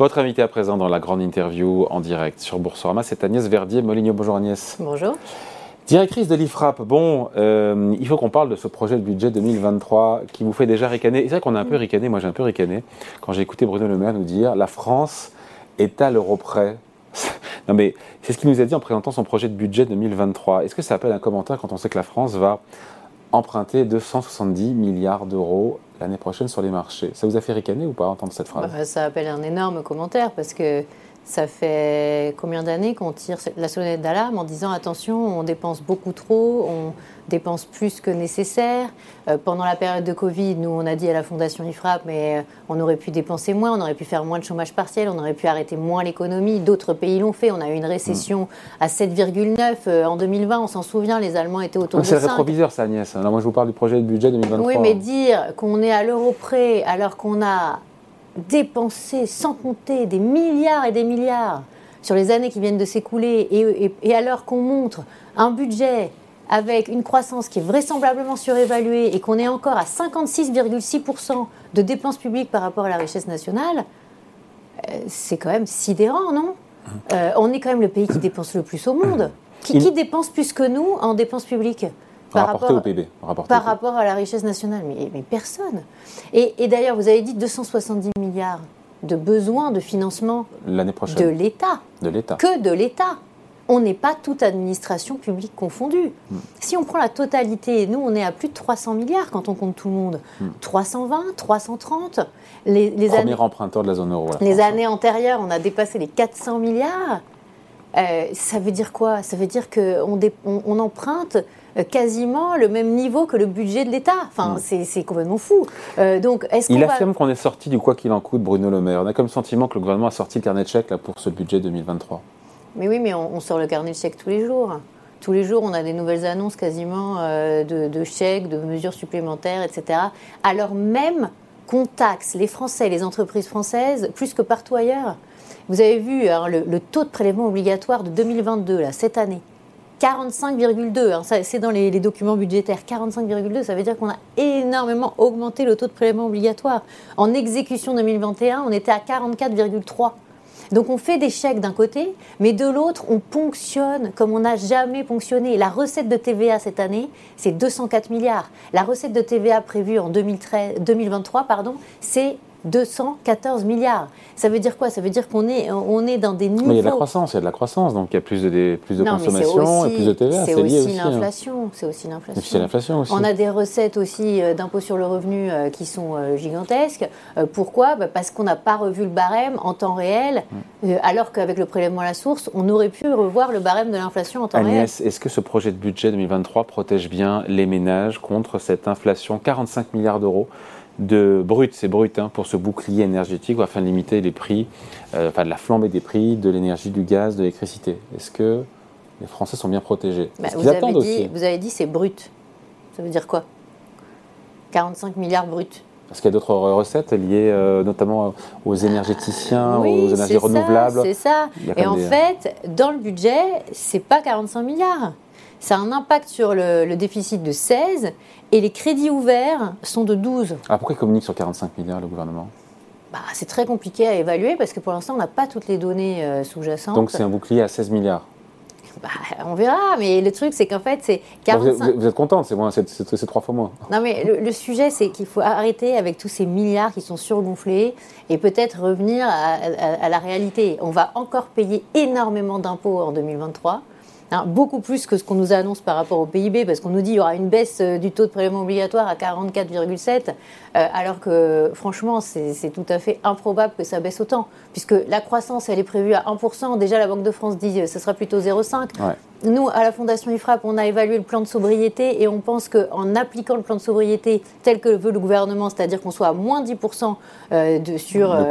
Votre invité à présent dans la grande interview en direct sur Boursorama, c'est Agnès Verdier-Moligno. Bonjour Agnès. Bonjour. Directrice de l'IFRAP, bon, euh, il faut qu'on parle de ce projet de budget 2023 qui vous fait déjà ricaner. C'est vrai qu'on a un peu ricané, moi j'ai un peu ricané, quand j'ai écouté Bruno Le Maire nous dire la France est à l'euro près. non mais c'est ce qu'il nous a dit en présentant son projet de budget 2023. Est-ce que ça appelle un commentaire quand on sait que la France va emprunter 270 milliards d'euros l'année prochaine sur les marchés. Ça vous a fait ricaner ou pas entendre cette phrase? Bah, Ça appelle un énorme commentaire parce que ça fait combien d'années qu'on tire la sonnette d'alarme en disant attention, on dépense beaucoup trop, on dépense plus que nécessaire. Euh, pendant la période de Covid, nous, on a dit à la Fondation IFRAP, mais euh, on aurait pu dépenser moins, on aurait pu faire moins de chômage partiel, on aurait pu arrêter moins l'économie. D'autres pays l'ont fait. On a eu une récession à 7,9 euh, en 2020. On s'en souvient, les Allemands étaient autour de 5. C'est le rétroviseur, ça, Agnès. Alors, moi, je vous parle du projet de budget 2023. Oui, mais dire qu'on est à l'euro près alors qu'on a dépenser sans compter des milliards et des milliards sur les années qui viennent de s'écouler et, alors qu'on montre un budget avec une croissance qui est vraisemblablement surévaluée et qu'on est encore à 56,6% de dépenses publiques par rapport à la richesse nationale, euh, c'est quand même sidérant, non? Euh, On est quand même le pays qui dépense le plus au monde. Qui, qui dépense plus que nous en dépenses publiques? Par rapport, au PIB. par rapport à la richesse nationale. Mais, mais personne. Et, d'ailleurs, vous avez dit 270 milliards de besoins de financement l'année prochaine de l'État. De l'État. Que de l'État. On n'est pas toute administration publique confondue. Hmm. Si on prend la totalité, nous, on est à plus de 300 milliards quand on compte tout le monde. 320, 330. Les, les Premier années, emprunteur de la zone euro. les années antérieures, on a dépassé les 400 milliards. Euh, ça veut dire quoi? Ça veut dire qu'on on, on emprunte quasiment le même niveau que le budget de l'État. Enfin, c'est complètement fou. Euh, donc, est-ce Il affirme qu'on est sorti du quoi qu'il en coûte, Bruno Le Maire. On a comme sentiment que le gouvernement a sorti le carnet de chèques là, pour ce budget 2023. Mais oui, mais on, sort le carnet de chèques tous les jours. Tous les jours, on a des nouvelles annonces quasiment euh, de, chèques, de mesures supplémentaires, etc. Alors même qu'on taxe les Français, les entreprises françaises, plus que partout ailleurs. Vous avez vu hein, le, le, taux de prélèvement obligatoire de 2022, là, cette année, 45,2, hein, c'est dans les, documents budgétaires, 45,2, ça veut dire qu'on a énormément augmenté le taux de prélèvement obligatoire. En exécution 2021, on était à 44,3. Donc on fait des chèques d'un côté, mais de l'autre, on ponctionne comme on n'a jamais ponctionné. La recette de TVA cette année, c'est 204 milliards. La recette de TVA prévue en 2013, 2023, pardon, c'est 214 milliards. Ça veut dire quoi? Ça veut dire qu'on est, on est dans des niveaux. Mais il y a de la croissance, il y a de la croissance, donc il y a plus de, plus de consommation et plus de TVA. C'est aussi, hein. l'inflation. C'est aussi l'inflation. On a des recettes aussi euh, d'impôt sur le revenu euh, qui sont euh, gigantesques. Pourquoi? Bah, Parce qu'on n'a pas revu le barème en temps réel, mm. alors qu'avec le prélèvement à la source, on aurait pu revoir le barème de l'inflation en temps réel. Agnès, est-ce que ce projet de budget 2023 protège bien les ménages contre cette inflation? 45 milliards d'euros de brut, c'est brut, hein, pour ce bouclier énergétique afin de limiter les prix, euh, enfin de la flambée des prix de l'énergie, du gaz, de l'électricité. Est-ce que les Français sont bien protégés? Bah, vous, avez dit, vous avez dit c'est brut. Ça veut dire quoi? 45 milliards brut. Parce qu'il y a d'autres recettes liées euh, notamment aux énergéticiens, aux énergies renouvelables. C'est ça. Et en fait, dans le budget, c'est pas 45 milliards ça a un impact sur le, déficit de 16 et les crédits ouverts sont de 12. Alors pourquoi il communique sur 45 milliards le gouvernement? Bah, C'est très compliqué à évaluer parce que pour l'instant on n'a pas toutes les données euh, sous-jacentes. Donc c'est un bouclier à 16 milliards? Bah, on verra, mais le truc, c'est qu'en fait, c'est 45... Vous êtes, contente, c'est moins, c'est trois fois moins. Non, mais le, sujet, c'est qu'il faut arrêter avec tous ces milliards qui sont surgonflés et peut-être revenir à, la réalité. On va encore payer énormément d'impôts en 2023. Hein, beaucoup plus que ce qu'on nous annonce par rapport au PIB, parce qu'on nous dit qu'il y aura une baisse euh, du taux de prélèvement obligatoire à 44,7, euh, alors que franchement, c'est tout à fait improbable que ça baisse autant, puisque la croissance, elle est prévue à 1%. Déjà, la Banque de France dit que euh, ce sera plutôt 0,5. Nous, à la Fondation IFRAP, on a évalué le plan de sobriété et on pense qu'en appliquant le plan de sobriété tel que veut le gouvernement, c'est-à-dire qu'on soit à moins 10% de, sur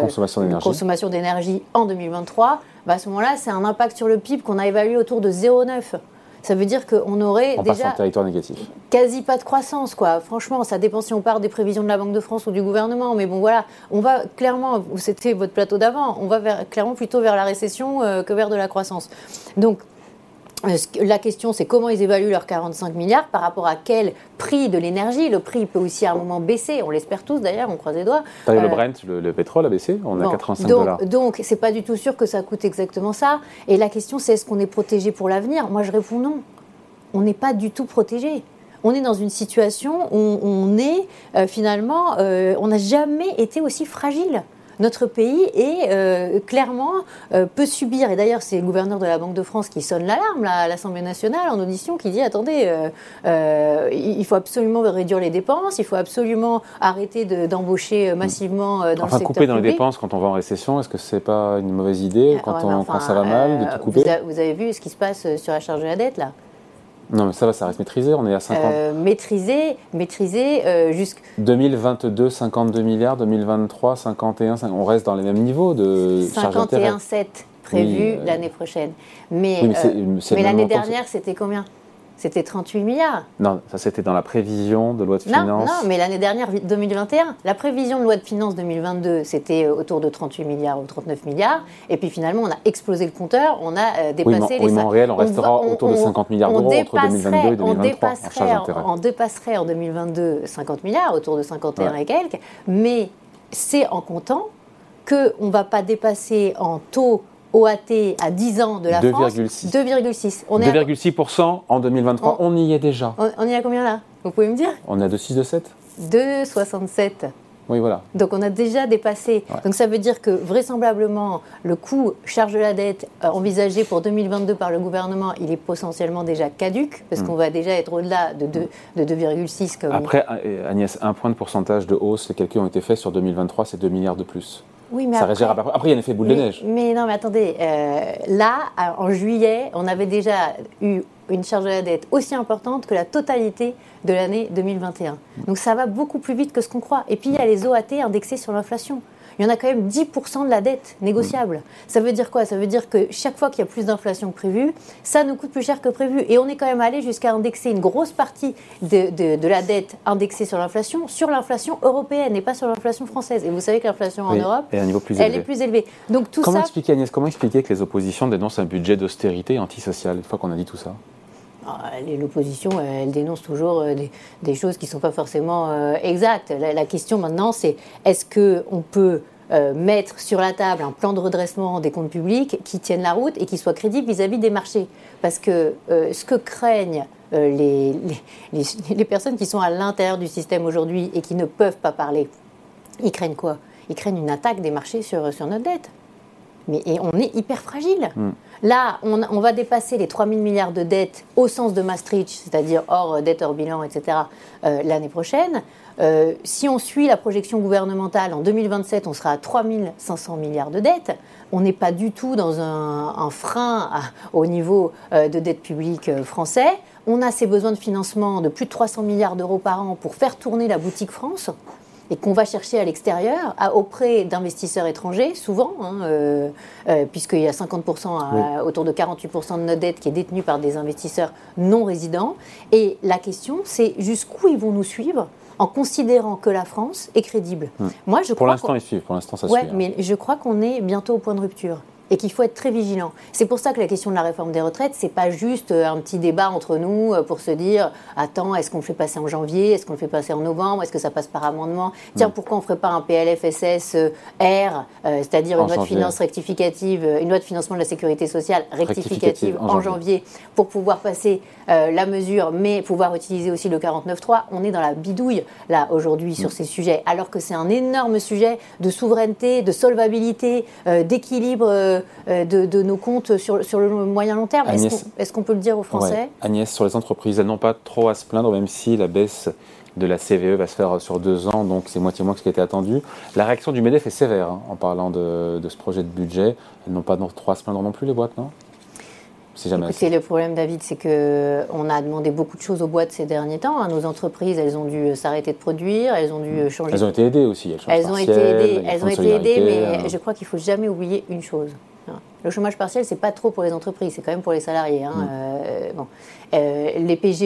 consommation d'énergie en 2023, bah, à ce moment-là, c'est un impact sur le PIB qu'on a évalué autour de 0,9. Ça veut dire qu'on aurait on déjà territoire négatif. quasi pas de croissance, quoi. Franchement, ça dépend si on part des prévisions de la Banque de France ou du gouvernement, mais bon, voilà, on va clairement, c'était votre plateau d'avant, on va vers, clairement plutôt vers la récession euh, que vers de la croissance. Donc, la question, c'est comment ils évaluent leurs 45 milliards par rapport à quel prix de l'énergie. Le prix peut aussi à un moment baisser, on l'espère tous d'ailleurs, on croise les doigts. le Brent, le, pétrole a baissé, on a 85 donc, dollars. Donc, c'est pas du tout sûr que ça coûte exactement ça. Et la question, c'est est-ce qu'on est protégé pour l'avenir? Moi, je réponds non. On n'est pas du tout protégé on est dans une situation où on est finalement, on n'a jamais été aussi fragile notre pays est euh, clairement euh, peut subir, et d'ailleurs c'est le gouverneur de la Banque de France qui sonne l'alarme à l'Assemblée nationale en audition, qui dit attendez, euh, il faut absolument réduire les dépenses, il faut absolument arrêter d'embaucher massivement dans le secteur couper dans les dépenses quand on va en récession, est-ce que c'est pas une mauvaise idée quand, on, quand ça va mal de tout couper vous avez vu ce qui se passe sur la charge de la dette là? Non, mais ça va, ça reste maîtrisé, on est à 50. Euh, maîtrisé, maîtrisé euh, jusqu'à. 2022, 52 milliards, 2023, 51, on reste dans les mêmes niveaux de 51,7 prévu euh, l'année prochaine. Mais, mais l'année dernière, c'était combien? C'était 38 milliards. Non, ça c'était dans la prévision de loi de finances. Non, mais l'année dernière, 2021, la prévision de loi de finances 2022, c'était euh, autour de 38 milliards ou 39 milliards. Et puis finalement, on a explosé le compteur, on a euh, dépassé oui, les... Oui, mais en réel, on restera autour de 50 milliards d'euros entre 2022 et 2023. On dépasserait en, dépasserait en 2022 50 milliards, autour de 51 et quelques. Mais c'est en comptant qu'on ne va pas dépasser en taux OAT à 10 ans de la France 2,6. 2,6% en 2023, on, y est déjà. On, y a combien là? Vous pouvez me dire? On est à 2,6, 2,7 2,67. Oui, voilà. Donc on a déjà dépassé. Donc ça veut dire que vraisemblablement, le coût charge de la dette euh, envisagé pour 2022 par le gouvernement, il est potentiellement déjà caduque, parce mm. qu'on va déjà être au-delà de 2,6. Comme... Après, Agnès, un point de pourcentage de hausse, les calculs ont été faits sur 2023, c'est 2 milliards de plus. Oui, mais après, après, il y a un effet boule de neige. Mais non, mais attendez, euh, là, en juillet, on avait déjà eu une charge de la dette aussi importante que la totalité de l'année 2021. Donc ça va beaucoup plus vite que ce qu'on croit. Et puis il y a les OAT indexés sur l'inflation il y en a quand même 10% de la dette négociable. Ça veut dire quoi? Ça veut dire que chaque fois qu'il y a plus d'inflation que prévu, ça nous coûte plus cher que prévu. Et on est quand même allé jusqu'à indexer une grosse partie de, la dette indexée sur l'inflation sur l'inflation européenne et pas sur l'inflation française. Et vous savez que l'inflation en Europe, elle est plus élevée. Donc tout comment expliquer Agnès, comment expliquer que les oppositions dénoncent un budget d'austérité antisocial une fois qu'on a dit tout ça? L'opposition, elle dénonce toujours euh, des, choses qui ne sont pas forcément euh, exactes. La, question maintenant, c'est est-ce qu'on peut euh, mettre sur la table un plan de redressement des comptes publics qui tienne la route et qui soit crédible vis-à-vis des marchés? Parce que ce que craignent les, personnes qui sont à l'intérieur du système aujourd'hui et qui ne peuvent pas parler, ils craignent quoi? Ils craignent une attaque des marchés sur, sur notre dette mais et on est hyper fragile. Mm. Là, on, va dépasser les 3 000 milliards de dettes au sens de Maastricht, c'est-à-dire hors euh, dette, hors bilan, etc., euh, l'année prochaine. Euh, si on suit la projection gouvernementale, en 2027, on sera à 3 500 milliards de dettes. On n'est pas du tout dans un, frein au niveau de dette publique français. On a ces besoins de financement de plus de 300 milliards d'euros par an pour faire tourner la boutique France et qu'on va chercher à l'extérieur, auprès d'investisseurs étrangers, souvent, hein, euh, euh, puisqu'il y a 50%, autour de 48% de notre dette qui est détenue par des investisseurs non résidents. Et la question, c'est jusqu'où ils vont nous suivre en considérant que la France est crédible. Hmm. Moi, je pour l'instant, ils suivent. Pour l'instant, ça ouais, suit. Hein. mais je crois qu'on est bientôt au point de rupture et qu'il faut être très vigilant. C'est pour ça que la question de la réforme des retraites, c'est pas juste euh, un petit débat entre nous euh, pour se dire attends, est-ce qu'on le fait passer en janvier, est-ce qu'on le fait passer en novembre, est-ce que ça passe par amendement? Tiens, pourquoi on ferait pas un PLFSS euh, R, c'est-à-dire une loi de finances rectificative, une loi de financement de la sécurité sociale rectificative, en, janvier. pour pouvoir passer la mesure, mais pouvoir utiliser aussi le 49.3 On est dans la bidouille là aujourd'hui sur mm. ces sujets, alors que c'est un énorme sujet de souveraineté, de solvabilité, d'équilibre euh, de, nos comptes sur, sur le moyen long terme. Est-ce qu'on peut le dire aux Français Agnès, sur les entreprises, elles n'ont pas trop à se plaindre, même si la baisse de la CVE va se faire sur deux ans, donc c'est moitié moins que ce qui était attendu. La réaction du MEDEF est sévère hein, en parlant de, ce projet de budget. Elles n'ont pas trop à se plaindre non plus, les boîtes, non? C'est le problème, David, c'est qu'on a demandé beaucoup de choses aux boîtes ces derniers temps. Hein. Nos entreprises, elles ont dû s'arrêter de produire, elles ont dû mmh. changer. Elles ont été aidées aussi. Elles, ont été aidées, elles ont été aidées, mais hein. je crois qu'il faut jamais oublier une chose. Le chômage partiel, c'est pas trop pour les entreprises, c'est quand même pour les salariés. Hein. Mm. Euh, bon. Euh, les PGE,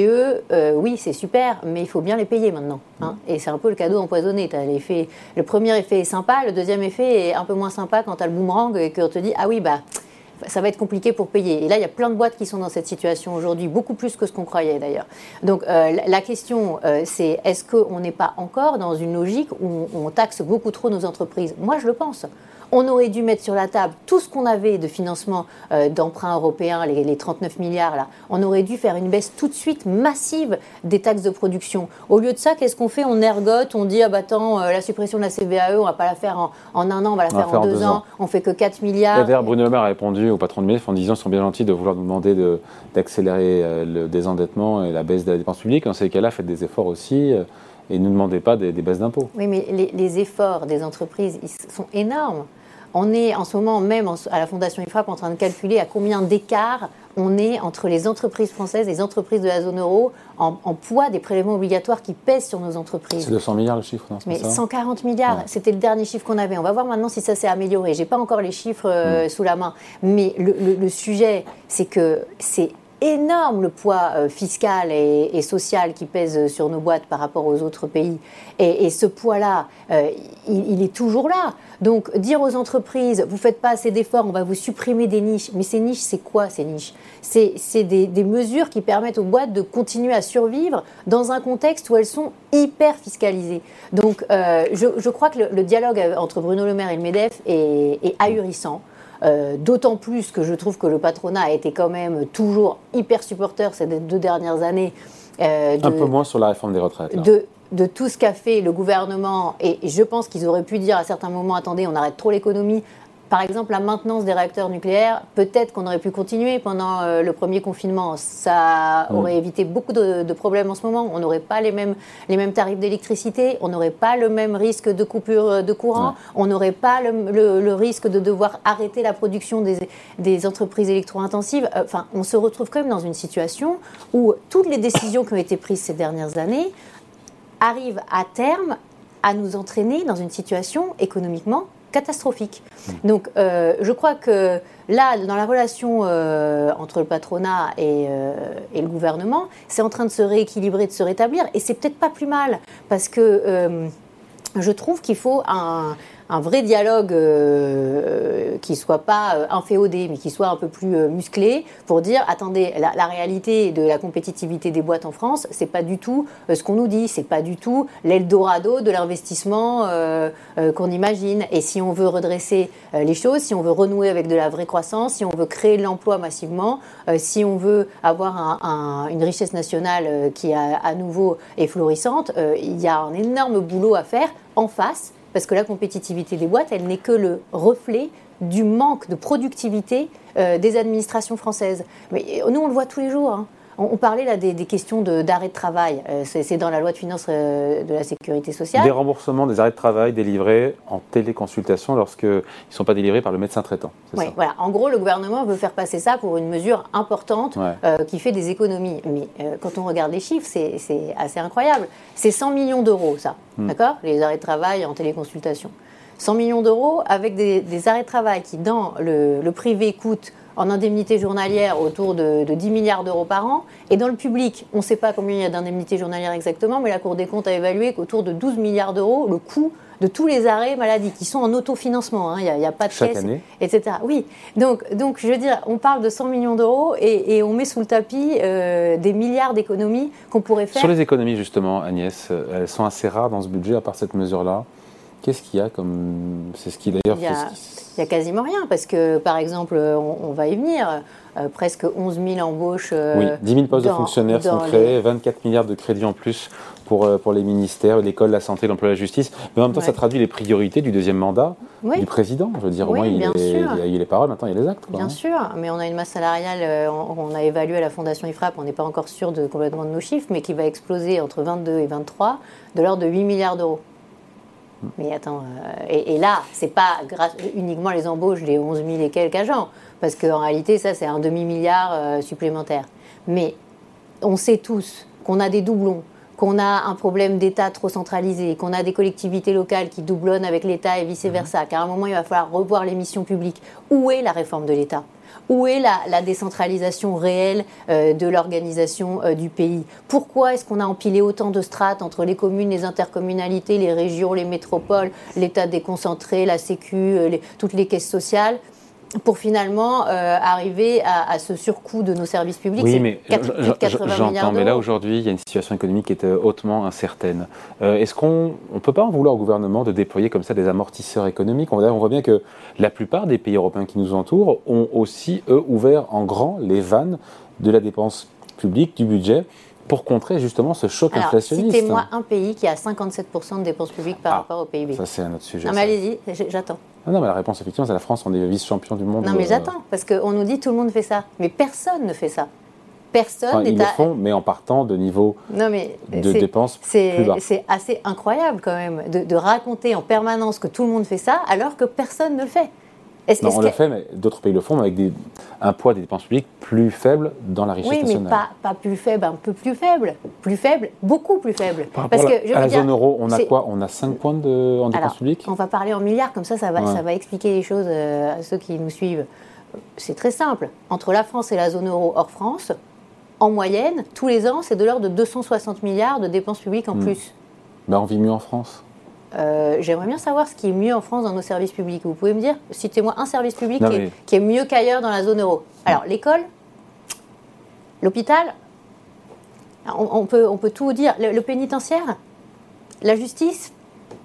euh, oui, c'est super, mais il faut bien les payer maintenant. Hein. Mm. Et c'est un peu le cadeau empoisonné. As le premier effet est sympa, le deuxième effet est un peu moins sympa quand tu as le boomerang et qu'on te dit Ah oui, bah ça va être compliqué pour payer. Et là, il y a plein de boîtes qui sont dans cette situation aujourd'hui, beaucoup plus que ce qu'on croyait d'ailleurs. Donc euh, la question, euh, c'est est-ce qu'on n'est pas encore dans une logique où on taxe beaucoup trop nos entreprises? Moi, je le pense on aurait dû mettre sur la table tout ce qu'on avait de financement euh, d'emprunts européens, les, 39 milliards là. On aurait dû faire une baisse tout de suite massive des taxes de production. Au lieu de ça, qu'est-ce qu'on fait? On ergote, on dit ah bah attends, euh, la suppression de la CVAE, on va pas la faire en, un an, on va la faire, en, deux, ans. On fait que 4 milliards. D'ailleurs, Bruno Le Maire a répondu au patron de MEF en disant qu'ils sont bien gentils de vouloir nous demander d'accélérer euh, le désendettement et la baisse de la dépense publique. Dans ces cas-là, faites des efforts aussi et ne demandez pas des, baisses d'impôts. Oui, mais les, les, efforts des entreprises ils sont énormes. On est en ce moment même à la Fondation IFRAP en train de calculer à combien d'écart on est entre les entreprises françaises et les entreprises de la zone euro en, poids des prélèvements obligatoires qui pèsent sur nos entreprises. C'est 200 milliards le chiffre, non Mais 140 milliards, c'était le dernier chiffre qu'on avait. On va voir maintenant si ça s'est amélioré. J'ai pas encore les chiffres euh, mm. sous la main, mais le sujet, c'est que c'est énorme le poids euh, fiscal et, social qui pèse sur nos boîtes par rapport aux autres pays. Et, ce poids-là, euh, il, est toujours là. Donc dire aux entreprises, vous faites pas assez d'efforts, on va vous supprimer des niches. Mais ces niches, c'est quoi ces niches? C'est des, mesures qui permettent aux boîtes de continuer à survivre dans un contexte où elles sont hyper fiscalisées. Donc euh, je, crois que le, dialogue entre Bruno Le Maire et le MEDEF est ahurissant. Euh, d'autant plus que je trouve que le patronat a été quand même toujours hyper supporter ces deux dernières années. Euh, Un peu moins sur la réforme des retraites. De, de tout ce qu'a fait le gouvernement, et je pense qu'ils auraient pu dire à certains moments, attendez, on arrête trop l'économie, par exemple, la maintenance des réacteurs nucléaires, peut-être qu'on aurait pu continuer pendant euh, le premier confinement. Ça mm. aurait évité beaucoup de, problèmes en ce moment. On n'aurait pas les mêmes, les mêmes tarifs d'électricité, on n'aurait pas le même risque de coupure euh, de courant, on n'aurait pas le, risque de devoir arrêter la production des, des entreprises électro-intensives. Euh, enfin, on se retrouve quand même dans une situation où toutes les décisions qui ont été prises ces dernières années arrivent à terme à nous entraîner dans une situation économiquement catastrophique. Donc euh, je crois que là, dans la relation euh, entre le patronat euh, et, le gouvernement, c'est en train de se rééquilibrer, de se rétablir, et c'est peut-être pas plus mal, parce que je trouve qu'il faut un, un vrai dialogue euh, qui soit pas euh, inféodé, mais qui soit un peu plus euh, musclé, pour dire attendez, la, réalité de la compétitivité des boîtes en France, c'est pas du tout ce qu'on nous dit, c'est pas du tout l'Eldorado de l'investissement qu'on imagine. Et si on veut redresser les choses, si on veut renouer avec de la vraie croissance, si on veut créer de l'emploi massivement, si on veut avoir une richesse nationale qui à nouveau est florissante, il y a un énorme boulot à faire en face parce que la compétitivité des boîtes, elle n'est que le reflet du manque de productivité euh, des administrations françaises. Mais nous, on le voit tous les jours. Hein. On, parlait là des, questions d'arrêt de, travail. Euh, c'est dans la loi de finances euh, de la sécurité sociale. Des remboursements des arrêts de travail délivrés en téléconsultation lorsqu'ils ne sont pas délivrés par le médecin traitant. Oui, voilà. En gros, le gouvernement veut faire passer ça pour une mesure importante euh, qui fait des économies. Mais quand on regarde les chiffres, c'est assez incroyable. C'est 100 millions d'euros, ça. Hmm. D'accord? Les arrêts de travail en téléconsultation. 100 millions d'euros avec des, arrêts de travail qui, dans le, le privé, coûtent en indemnité journalière autour de, 10 milliards d'euros par an. Et dans le public, on ne sait pas combien il y a d'indemnités journalières exactement, mais la Cour des comptes a évalué qu'autour de 12 milliards d'euros, le coût de tous les arrêts maladie qui sont en autofinancement, hein. il n'y a, pas de Chaque caisse, etc. Oui, donc, donc je veux dire, on parle de 100 millions d'euros et, on met sous le tapis euh, des milliards d'économies qu'on pourrait faire. Sur les économies, justement, Agnès, elles sont assez rares dans ce budget, à part cette mesure-là. Qu'est-ce qu'il y a comme. C'est ce qui d'ailleurs. Il n'y a, quasiment rien, parce que par exemple, on, va y venir, euh, presque 11 000 embauches. Euh, oui, 10 000 postes de fonctionnaires sont créés, 24 milliards de crédits en plus pour, euh, pour les ministères, l'école, la santé, l'emploi, la justice. Mais en même temps, ça traduit les priorités du deuxième mandat du président. Je veux dire, au moins, il, il, a eu les paroles, maintenant il y a les actes. bien hein. sûr, mais on a une masse salariale, on, a évalué à la Fondation IFRAP, on n'est pas encore sûr de, complètement de nos chiffres, mais qui va exploser entre 22 et 23, de l'ordre de 8 milliards d'euros. Mais attends, euh, et, là, c'est pas uniquement les embauches des 11 000 et quelques agents, parce qu'en réalité, ça, c'est un demi-milliard euh, supplémentaire. Mais on sait tous qu'on a des doublons, qu'on a un problème d'État trop centralisé, qu'on a des collectivités locales qui doublonnent avec l'État et vice-versa, mmh. qu'à un moment, il va falloir revoir les missions publiques. Où est la réforme de l'État? Où est la, décentralisation réelle euh, de l'organisation euh, du pays? Pourquoi est-ce qu'on a empilé autant de strates entre les communes, les intercommunalités, les régions, les métropoles, l'État déconcentré, la Sécu, euh, toutes les caisses sociales? Pour finalement euh, arriver à, ce surcoût de nos services publics. Oui, mais j'entends, mais là aujourd'hui, il y a une situation économique qui est euh, hautement incertaine. Euh, est-ce qu'on ne peut pas en vouloir au gouvernement de déployer comme ça des amortisseurs économiques? On, on voit bien que la plupart des pays européens qui nous entourent ont aussi, eux, ouvert en grand les vannes de la dépense publique, du budget pour contrer justement ce choc Alors, inflationniste. Citez-moi un pays qui a 57% de dépenses publiques par ah, rapport au PIB. Ça, c'est un autre sujet. Non, mais allez-y, j'attends. Ah non, mais la réponse, effectivement, c'est la France, on est vice-champion du monde. Non, mais j'attends, parce qu'on nous dit tout le monde fait ça. Mais personne ne fait ça. Personne Ils le font, mais en partant de niveau non, mais de dépenses plus bas. C'est assez incroyable quand même de, de raconter en permanence que tout le monde fait ça alors que personne ne le fait non, on le fait, mais d'autres pays le font, mais avec des, un poids des dépenses publiques plus faible dans la richesse nationale. Oui, mais pas, pas, plus faible, un peu plus faible. Plus faible, beaucoup plus faible. Par Parce que, je à la zone euro, on a quoi? On a 5 points de, en dépenses publiques? On va parler en milliards, comme ça, ça va, ça va expliquer les choses euh, à ceux qui nous suivent. C'est très simple. Entre la France et la zone euro hors France, en moyenne, tous les ans, c'est de l'ordre de 260 milliards de dépenses publiques en hmm. plus. Ben, on vit mieux en France. Euh, j'aimerais bien savoir ce qui est mieux en France dans nos services publics. Vous pouvez me dire, citez-moi un service public qui, est, mieux qu'ailleurs dans la zone euro. Alors, l'école, l'hôpital, on, peut, on peut tout dire. Le, pénitentiaire, la justice.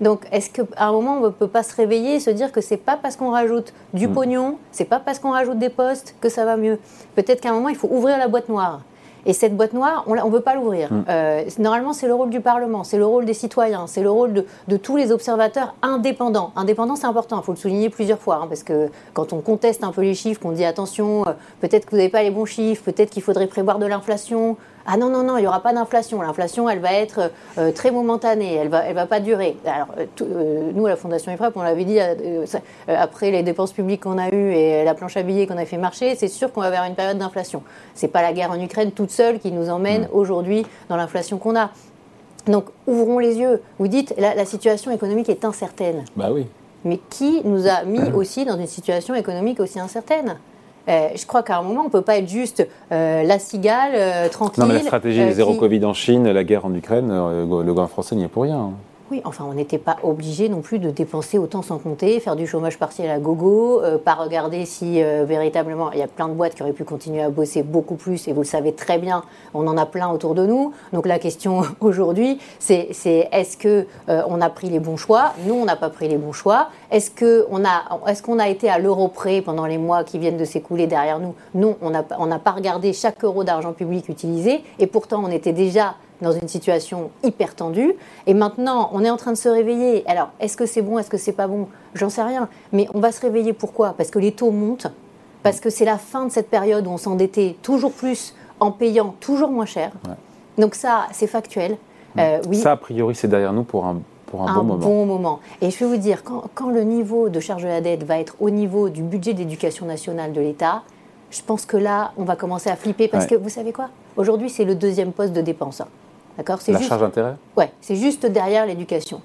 Donc, est-ce qu'à un moment, on ne peut pas se réveiller et se dire que c'est pas parce qu'on rajoute du pognon, hmm. pognon, c'est pas parce qu'on rajoute des postes que ça va mieux? Peut-être qu'à un moment, il faut ouvrir la boîte noire. Et cette boîte noire, on ne veut pas l'ouvrir. Mm. Euh, normalement, c'est le rôle du Parlement, c'est le rôle des citoyens, c'est le rôle de, tous les observateurs indépendants. Indépendants, c'est important, il faut le souligner plusieurs fois, hein, parce que quand on conteste un peu les chiffres, qu'on dit attention, euh, peut-être que vous n'avez pas les bons chiffres, peut-être qu'il faudrait prévoir de l'inflation, ah non, non, non, il n'y aura pas d'inflation. L'inflation, elle va être euh, très momentanée, elle ne va, elle va pas durer. Alors, euh, euh, nous, à la Fondation IFRAP, on l'avait dit après les dépenses publiques qu'on a eues et la planche à billets qu'on a fait marcher, c'est sûr qu'on va vers une période d'inflation. Ce n'est pas la guerre en Ukraine toute seule qui nous emmène mmh. aujourd'hui dans l'inflation qu'on a. Donc, ouvrons les yeux. Vous dites, la, la situation économique est incertaine. Bah oui. Mais qui nous a mis aussi dans une situation économique aussi incertaine? Euh, je crois qu'à un moment, on ne peut pas être juste euh, la cigale, tranquille. Non, mais la stratégie zéro Covid en Chine, la guerre en Ukraine, le gouvernement français n'y est pour rien. Hein. Oui, enfin, on n'était pas obligé non plus de dépenser autant sans compter, faire du chômage partiel à gogo, euh, pas regarder si euh, véritablement il y a plein de boîtes qui auraient pu continuer à bosser beaucoup plus, et vous le savez très bien, on en a plein autour de nous. Donc la question aujourd'hui, c'est est-ce que euh, on a pris les bons choix? Nous, on n'a pas pris les bons choix. Est-ce qu'on a, est qu'on a été à l'euro près pendant les mois qui viennent de s'écouler derrière nous? Non, on n'a pas regardé chaque euro d'argent public utilisé, et pourtant on était déjà dans une situation hyper tendue. Et maintenant, on est en train de se réveiller. Alors, est-ce que c'est bon, est-ce que c'est pas bon? J'en sais rien. Mais on va se réveiller pourquoi? Parce que les taux montent, parce que c'est la fin de cette période où on s'endettait toujours plus en payant toujours moins cher. Donc ça, c'est factuel. Euh, oui. Ça, a priori, c'est derrière nous pour un, pour un, bon moment. bon moment. Et je vais vous dire, quand, quand, le niveau de charge de la dette va être au niveau du budget d'éducation nationale de l'État, je pense que là, on va commencer à flipper parce que vous savez quoi? Aujourd'hui, c'est le deuxième poste de dépense. D'accord La charge d'intérêt Ouais, c'est juste derrière l'éducation.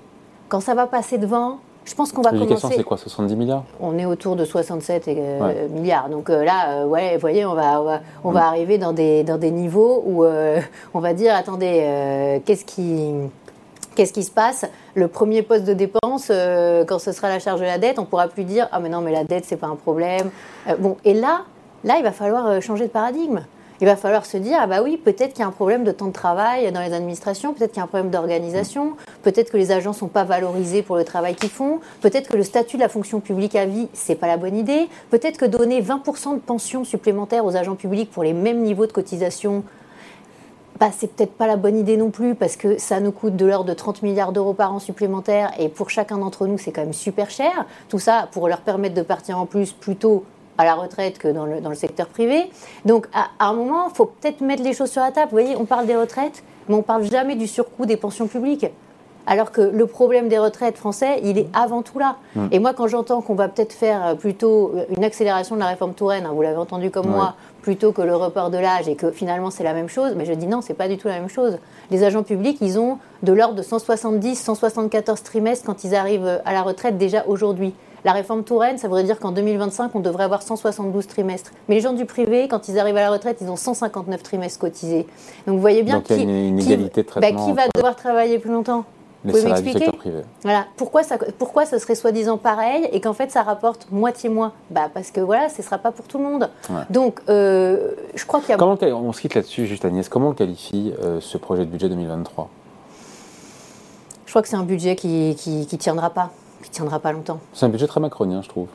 Quand ça va passer devant, je pense qu'on va commencer. L'éducation, c'est quoi 70 milliards On est autour de 67 euh, milliards. Donc euh, là, euh, ouais, vous voyez, on va, on va, mm. arriver dans des, dans des niveaux où on va dire attendez, qu'est-ce qui. Qu'est-ce qui se passe? Le premier poste de dépense, quand ce sera la charge de la dette, on pourra plus dire ah mais non mais la dette c'est pas un problème. bon et là, là il va falloir changer de paradigme il va falloir se dire, ah bah oui, peut-être qu'il y a un problème de temps de travail dans les administrations, peut-être qu'il y a un problème d'organisation, peut-être que les agents ne sont pas valorisés pour le travail qu'ils font, peut-être que le statut de la fonction publique à vie, c'est pas la bonne idée, peut-être que donner 20% de pension supplémentaire aux agents publics pour les mêmes niveaux de cotisation, bah, c'est peut-être pas la bonne idée non plus parce que ça nous coûte de l'ordre de 30 milliards d'euros par an supplémentaires et pour chacun d'entre nous, c'est quand même super cher. Tout ça pour leur permettre de partir en plus plutôt à la retraite que dans le, dans le secteur privé. Donc, à, un moment, il faut peut-être mettre les choses sur la table. Vous voyez, on parle des retraites, mais on ne parle jamais du surcoût des pensions publiques. Alors que le problème des retraites français, il est avant tout là. Et moi, quand j'entends qu'on va peut-être faire euh, plutôt une accélération de la réforme Touraine, hein, vous l'avez entendu comme moi, plutôt que le report de l'âge et que finalement c'est la même chose, mais je dis non, c'est pas du tout la même chose. Les agents publics, ils ont de l'ordre de 170, 174 trimestres quand ils arrivent à la retraite déjà aujourd'hui. La réforme Touraine, ça voudrait dire qu'en 2025, on devrait avoir 172 trimestres. Mais les gens du privé, quand ils arrivent à la retraite, ils ont 159 trimestres cotisés. Donc vous voyez bien Donc, qui, une, inégalité de bah, qui va devoir travailler plus longtemps? vie secteur privé. Voilà. Pourquoi, ça, pourquoi ce serait soi-disant pareil et qu'en fait ça rapporte moitié moins? Bah, Parce que voilà, ce ne sera pas pour tout le monde. Donc, euh, je crois qu'il y a. Comment, on se quitte là-dessus, juste Agnès? Comment on qualifie euh, ce projet de budget 2023 Je crois que c'est un budget qui ne tiendra pas. Tiendra pas longtemps. C'est un budget très macronien, je trouve.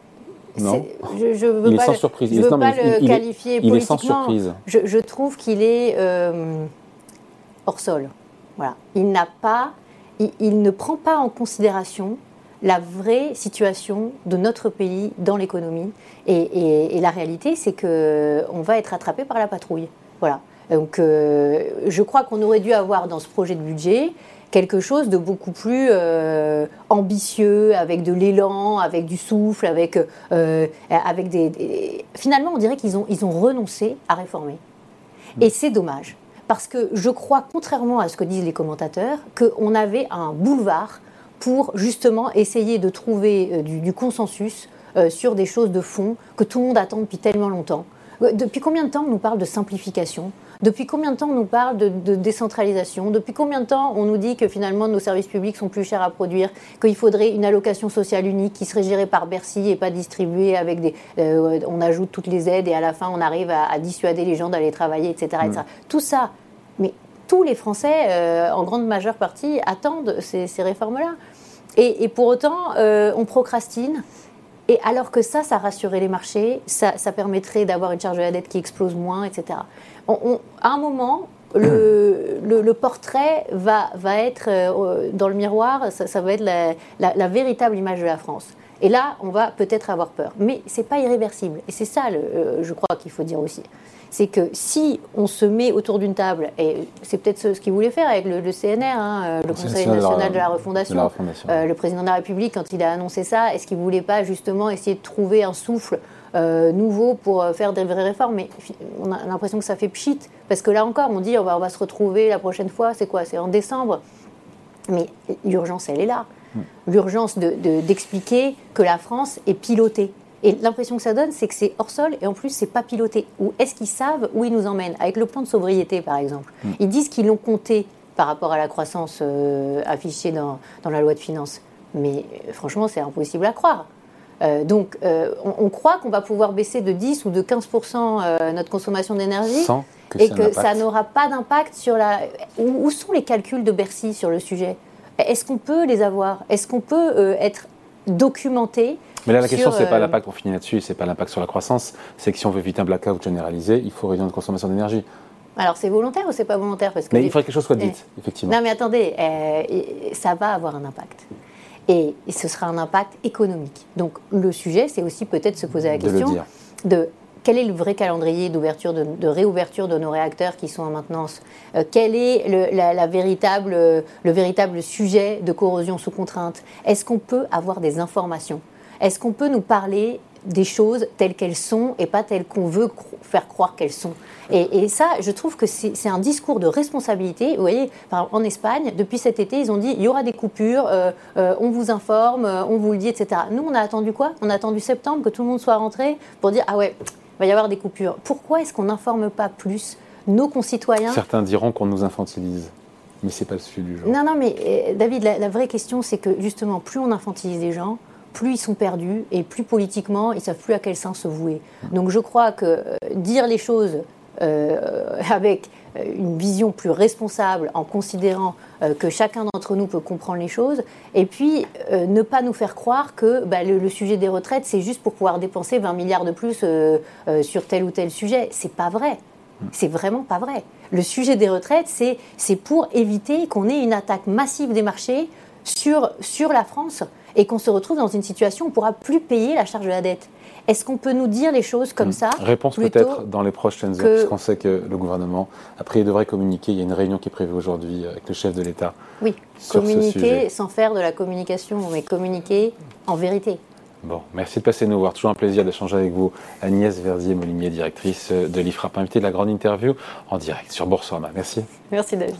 Non. Je, je veux il pas est sans surprise. Je veux pas le qualifier il politiquement. est sans surprise. Je, je trouve qu'il est euh, hors sol. Voilà. Il n'a pas il, ne prend pas en considération la vraie situation de notre pays dans l'économie. Et, la réalité, c'est qu'on va être attrapé par la patrouille. Voilà. Donc, euh, je crois qu'on aurait dû avoir dans ce projet de budget quelque chose de beaucoup plus euh, ambitieux, avec de l'élan, avec du souffle, avec, euh, avec des, Finalement, on dirait qu'ils ont, ils ont renoncé à réformer. Et c'est dommage parce que je crois, contrairement à ce que disent les commentateurs, qu'on avait un boulevard pour justement essayer de trouver euh, du, consensus euh, sur des choses de fond que tout le monde attend depuis tellement longtemps. Depuis combien de temps on nous parle de simplification? Depuis combien de temps on nous parle de, décentralisation? Depuis combien de temps on nous dit que finalement nos services publics sont plus chers à produire Qu'il faudrait une allocation sociale unique qui serait gérée par Bercy et pas distribuée avec des. on ajoute toutes les aides et à la fin on arrive à, dissuader les gens d'aller travailler, etc. etc. Tout ça, mais tous les Français, euh, en grande majeure partie, attendent ces, réformes-là. Et, pour autant, euh, on procrastine. Et alors que ça, ça rassurait les marchés, ça, permettrait d'avoir une charge de la dette qui explose moins, etc. à un moment, le, portrait va, être euh, dans le miroir, ça, va être la, véritable image de la France. Et là, on va peut-être avoir peur. Mais ce n'est pas irréversible. Et c'est ça, je crois, qu'il faut dire aussi c'est que si on se met autour d'une table, et c'est peut-être ce, qu'il voulait faire avec le, CNR, hein, euh, le Conseil national de la, refondation, euh, le président de la République, quand il a annoncé ça, est-ce qu'il ne voulait pas justement essayer de trouver un souffle euh, nouveau pour faire des vraies réformes Mais on a l'impression que ça fait pchit, parce que là encore, on dit on va, on va se retrouver la prochaine fois, c'est quoi C'est en décembre. Mais l'urgence, elle est là. Hmm. L'urgence d'expliquer de, que la France est pilotée. Et l'impression que ça donne, c'est que c'est hors sol et en plus, c'est pas piloté. Ou est-ce qu'ils savent où ils nous emmènent? Avec le plan de sobriété, par exemple. Mm. Ils disent qu'ils l'ont compté par rapport à la croissance euh, affichée dans, dans, la loi de finances. Mais euh, franchement, c'est impossible à croire. Euh, donc, on, croit qu'on va pouvoir baisser de 10 ou de 15 notre consommation d'énergie et que ça n'aura pas d'impact sur la. Où, où, sont les calculs de Bercy sur le sujet? Est-ce qu'on peut les avoir? Est-ce qu'on peut être documenté mais là, la question, c'est pas euh, l'impact, on finit là-dessus, c'est pas l'impact sur la croissance, c'est que si on veut éviter un blackout généralisé, il faut réduire notre consommation d'énergie. Alors, c'est volontaire ou c'est pas volontaire? Parce que Mais il faudrait que quelque chose soit dit, eh. effectivement. Non, mais attendez, euh, ça va avoir un impact. Et, ce sera un impact économique. Donc, le sujet, c'est aussi peut-être se poser la question de quel est le vrai calendrier d'ouverture, de, réouverture de nos réacteurs qui sont en maintenance? Euh, Quel est le, la, véritable, le véritable sujet de corrosion sous contrainte? Est-ce qu'on peut avoir des informations? Est-ce qu'on peut nous parler des choses telles qu'elles sont et pas telles qu'on veut faire croire qu'elles sont. Et, ça, je trouve que c'est un discours de responsabilité. Vous voyez, en Espagne, depuis cet été, ils ont dit il y aura des coupures, euh, euh, on vous informe, euh, on vous le dit, etc. Nous, on a attendu quoi? On a attendu septembre que tout le monde soit rentré pour dire ah ouais, il va y avoir des coupures. Pourquoi est-ce qu'on n'informe pas plus nos concitoyens? Certains diront qu'on nous infantilise. Mais c'est pas le sujet du jour. Non, non, mais David, la vraie question, c'est que justement, plus on infantilise les gens, plus ils sont perdus et plus politiquement, ils savent plus à quel sens se vouer. Donc je crois que euh, dire les choses euh, avec euh, une vision plus responsable en considérant que chacun d'entre nous peut comprendre les choses, et puis ne pas nous faire croire que bah, le, sujet des retraites, c'est juste pour pouvoir dépenser 20 milliards de plus sur tel ou tel sujet. C'est pas vrai. C'est vraiment pas vrai. Le sujet des retraites, c'est pour éviter qu'on ait une attaque massive des marchés sur, sur la France et qu'on se retrouve dans une situation où on ne pourra plus payer la charge de la dette. Est-ce qu'on peut nous dire les choses comme ça Réponse peut-être dans les prochaines heures, puisqu'on sait que le gouvernement, après, il devrait communiquer. Il y a une réunion qui est prévue aujourd'hui avec le chef de l'État. Oui, communiquer sans faire de la communication, mais communiquer en vérité. Bon, merci de passer nous voir. Toujours un plaisir d'échanger avec vous. Agnès Verdier-Molinier, directrice de l'IFRAP, invitée de la grande interview en direct sur Boursorama. Merci. Merci David.